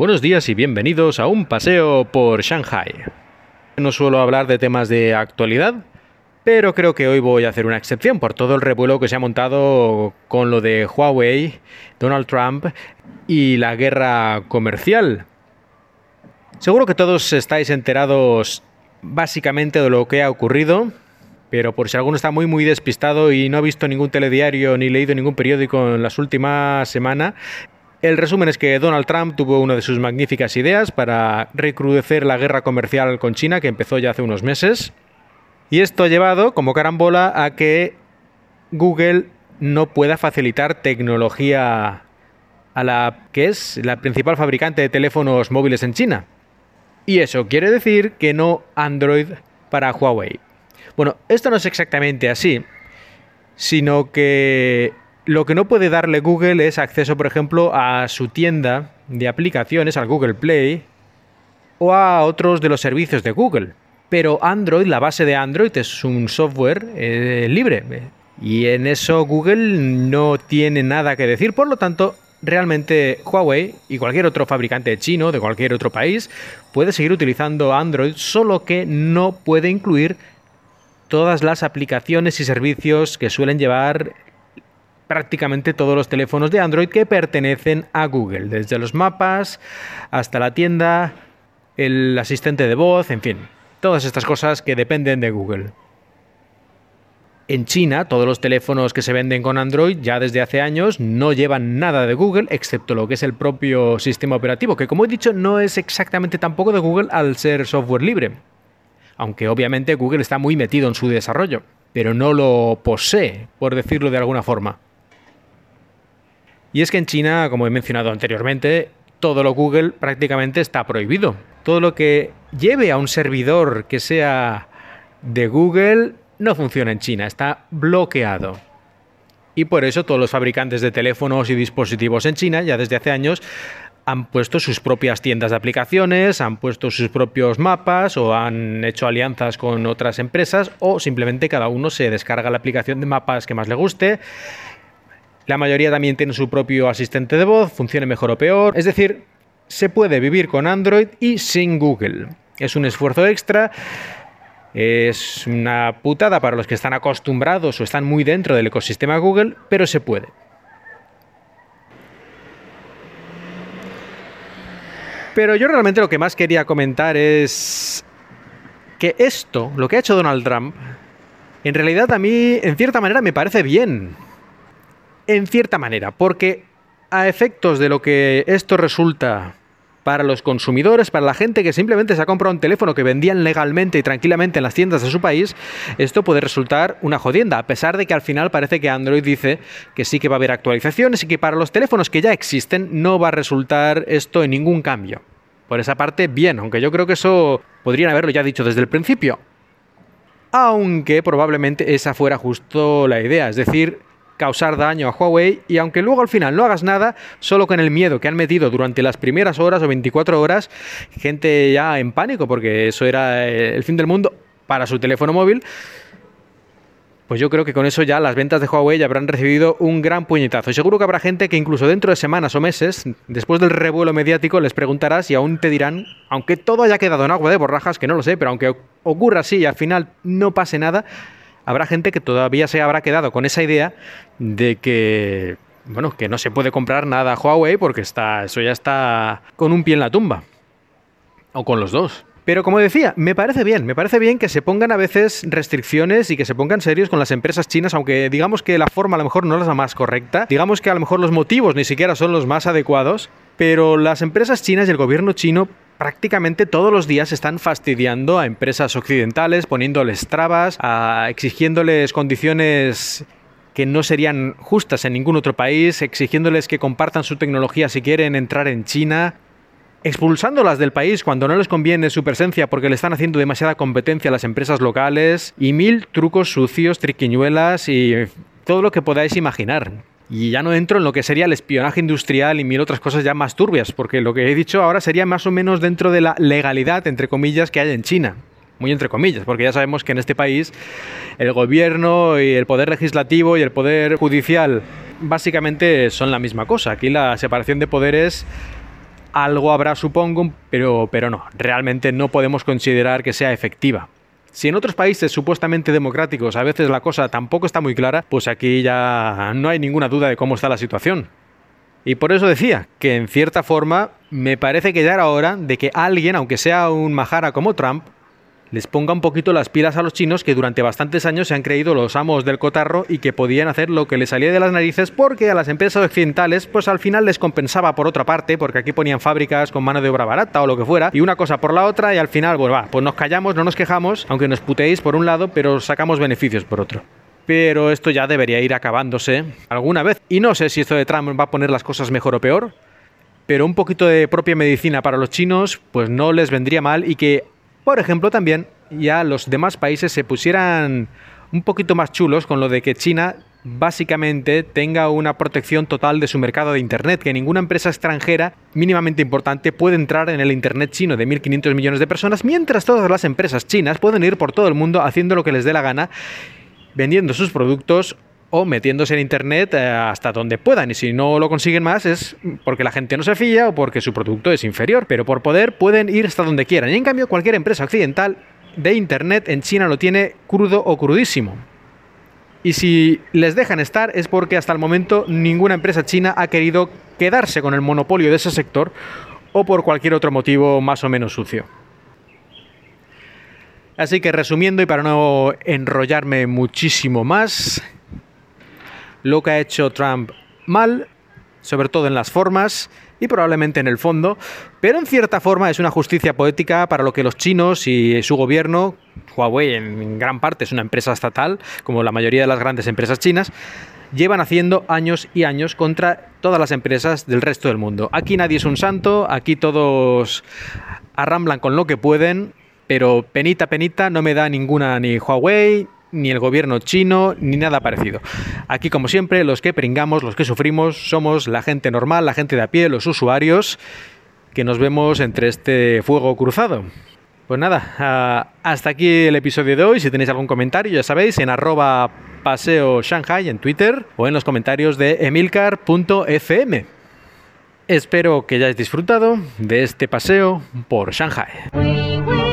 Buenos días y bienvenidos a un paseo por Shanghai. No suelo hablar de temas de actualidad, pero creo que hoy voy a hacer una excepción por todo el revuelo que se ha montado con lo de Huawei, Donald Trump y la guerra comercial. Seguro que todos estáis enterados básicamente de lo que ha ocurrido, pero por si alguno está muy muy despistado y no ha visto ningún telediario ni leído ningún periódico en las últimas semanas, el resumen es que Donald Trump tuvo una de sus magníficas ideas para recrudecer la guerra comercial con China que empezó ya hace unos meses. Y esto ha llevado como carambola a que Google no pueda facilitar tecnología a la que es la principal fabricante de teléfonos móviles en China. Y eso quiere decir que no Android para Huawei. Bueno, esto no es exactamente así, sino que lo que no puede darle Google es acceso, por ejemplo, a su tienda de aplicaciones, al Google Play, o a otros de los servicios de Google. Pero Android, la base de Android es un software eh, libre. Y en eso Google no tiene nada que decir. Por lo tanto, realmente Huawei y cualquier otro fabricante chino de cualquier otro país puede seguir utilizando Android, solo que no puede incluir todas las aplicaciones y servicios que suelen llevar prácticamente todos los teléfonos de Android que pertenecen a Google, desde los mapas hasta la tienda, el asistente de voz, en fin, todas estas cosas que dependen de Google. En China, todos los teléfonos que se venden con Android ya desde hace años no llevan nada de Google, excepto lo que es el propio sistema operativo, que como he dicho no es exactamente tampoco de Google al ser software libre. Aunque obviamente Google está muy metido en su desarrollo, pero no lo posee, por decirlo de alguna forma. Y es que en China, como he mencionado anteriormente, todo lo Google prácticamente está prohibido. Todo lo que lleve a un servidor que sea de Google no funciona en China, está bloqueado. Y por eso todos los fabricantes de teléfonos y dispositivos en China, ya desde hace años, han puesto sus propias tiendas de aplicaciones, han puesto sus propios mapas o han hecho alianzas con otras empresas o simplemente cada uno se descarga la aplicación de mapas que más le guste la mayoría también tiene su propio asistente de voz, funcione mejor o peor. Es decir, se puede vivir con Android y sin Google. Es un esfuerzo extra. Es una putada para los que están acostumbrados o están muy dentro del ecosistema Google, pero se puede. Pero yo realmente lo que más quería comentar es que esto, lo que ha hecho Donald Trump, en realidad a mí, en cierta manera, me parece bien en cierta manera, porque a efectos de lo que esto resulta para los consumidores, para la gente que simplemente se ha comprado un teléfono que vendían legalmente y tranquilamente en las tiendas de su país, esto puede resultar una jodienda, a pesar de que al final parece que Android dice que sí que va a haber actualizaciones y que para los teléfonos que ya existen no va a resultar esto en ningún cambio. Por esa parte, bien, aunque yo creo que eso podrían haberlo ya dicho desde el principio. Aunque probablemente esa fuera justo la idea, es decir, causar daño a Huawei y aunque luego al final no hagas nada, solo con el miedo que han metido durante las primeras horas o 24 horas, gente ya en pánico porque eso era el fin del mundo para su teléfono móvil, pues yo creo que con eso ya las ventas de Huawei ya habrán recibido un gran puñetazo. Y seguro que habrá gente que incluso dentro de semanas o meses, después del revuelo mediático, les preguntarás y aún te dirán, aunque todo haya quedado en agua de borrajas, que no lo sé, pero aunque ocurra así y al final no pase nada, habrá gente que todavía se habrá quedado con esa idea de que, bueno, que no se puede comprar nada a Huawei porque está, eso ya está con un pie en la tumba. O con los dos. Pero como decía, me parece bien, me parece bien que se pongan a veces restricciones y que se pongan serios con las empresas chinas, aunque digamos que la forma a lo mejor no es la más correcta, digamos que a lo mejor los motivos ni siquiera son los más adecuados, pero las empresas chinas y el gobierno chino prácticamente todos los días están fastidiando a empresas occidentales, poniéndoles trabas, exigiéndoles condiciones que no serían justas en ningún otro país, exigiéndoles que compartan su tecnología si quieren entrar en China, expulsándolas del país cuando no les conviene su presencia porque le están haciendo demasiada competencia a las empresas locales y mil trucos sucios, triquiñuelas y todo lo que podáis imaginar. Y ya no entro en lo que sería el espionaje industrial y mil otras cosas ya más turbias, porque lo que he dicho ahora sería más o menos dentro de la legalidad, entre comillas, que hay en China. Muy entre comillas, porque ya sabemos que en este país el gobierno y el poder legislativo y el poder judicial básicamente son la misma cosa. Aquí la separación de poderes algo habrá, supongo, pero, pero no, realmente no podemos considerar que sea efectiva. Si en otros países supuestamente democráticos a veces la cosa tampoco está muy clara, pues aquí ya no hay ninguna duda de cómo está la situación. Y por eso decía que en cierta forma me parece que ya era hora de que alguien, aunque sea un majara como Trump, les ponga un poquito las pilas a los chinos que durante bastantes años se han creído los amos del cotarro y que podían hacer lo que les salía de las narices porque a las empresas occidentales pues al final les compensaba por otra parte porque aquí ponían fábricas con mano de obra barata o lo que fuera y una cosa por la otra y al final pues va, pues nos callamos, no nos quejamos, aunque nos puteéis por un lado, pero sacamos beneficios por otro pero esto ya debería ir acabándose alguna vez. Y no sé si esto de Trump va a poner las cosas mejor o peor, pero un poquito de propia medicina para los chinos pues no les vendría mal y que por ejemplo, también ya los demás países se pusieran un poquito más chulos con lo de que China básicamente tenga una protección total de su mercado de Internet, que ninguna empresa extranjera mínimamente importante puede entrar en el Internet chino de 1.500 millones de personas, mientras todas las empresas chinas pueden ir por todo el mundo haciendo lo que les dé la gana, vendiendo sus productos o metiéndose en Internet eh, hasta donde puedan. Y si no lo consiguen más es porque la gente no se fía o porque su producto es inferior. Pero por poder pueden ir hasta donde quieran. Y en cambio cualquier empresa occidental de Internet en China lo tiene crudo o crudísimo. Y si les dejan estar es porque hasta el momento ninguna empresa china ha querido quedarse con el monopolio de ese sector o por cualquier otro motivo más o menos sucio. Así que resumiendo y para no enrollarme muchísimo más, lo que ha hecho Trump mal, sobre todo en las formas y probablemente en el fondo, pero en cierta forma es una justicia poética para lo que los chinos y su gobierno, Huawei en gran parte es una empresa estatal, como la mayoría de las grandes empresas chinas, llevan haciendo años y años contra todas las empresas del resto del mundo. Aquí nadie es un santo, aquí todos arramblan con lo que pueden, pero penita, penita, no me da ninguna ni Huawei, ni el gobierno chino, ni nada parecido. Aquí, como siempre, los que pringamos, los que sufrimos, somos la gente normal, la gente de a pie, los usuarios, que nos vemos entre este fuego cruzado. Pues nada, ah, hasta aquí el episodio de hoy. Si tenéis algún comentario, ya sabéis, en arroba paseo Shanghai en Twitter o en los comentarios de emilcar.fm. Espero que hayáis disfrutado de este paseo por Shanghai.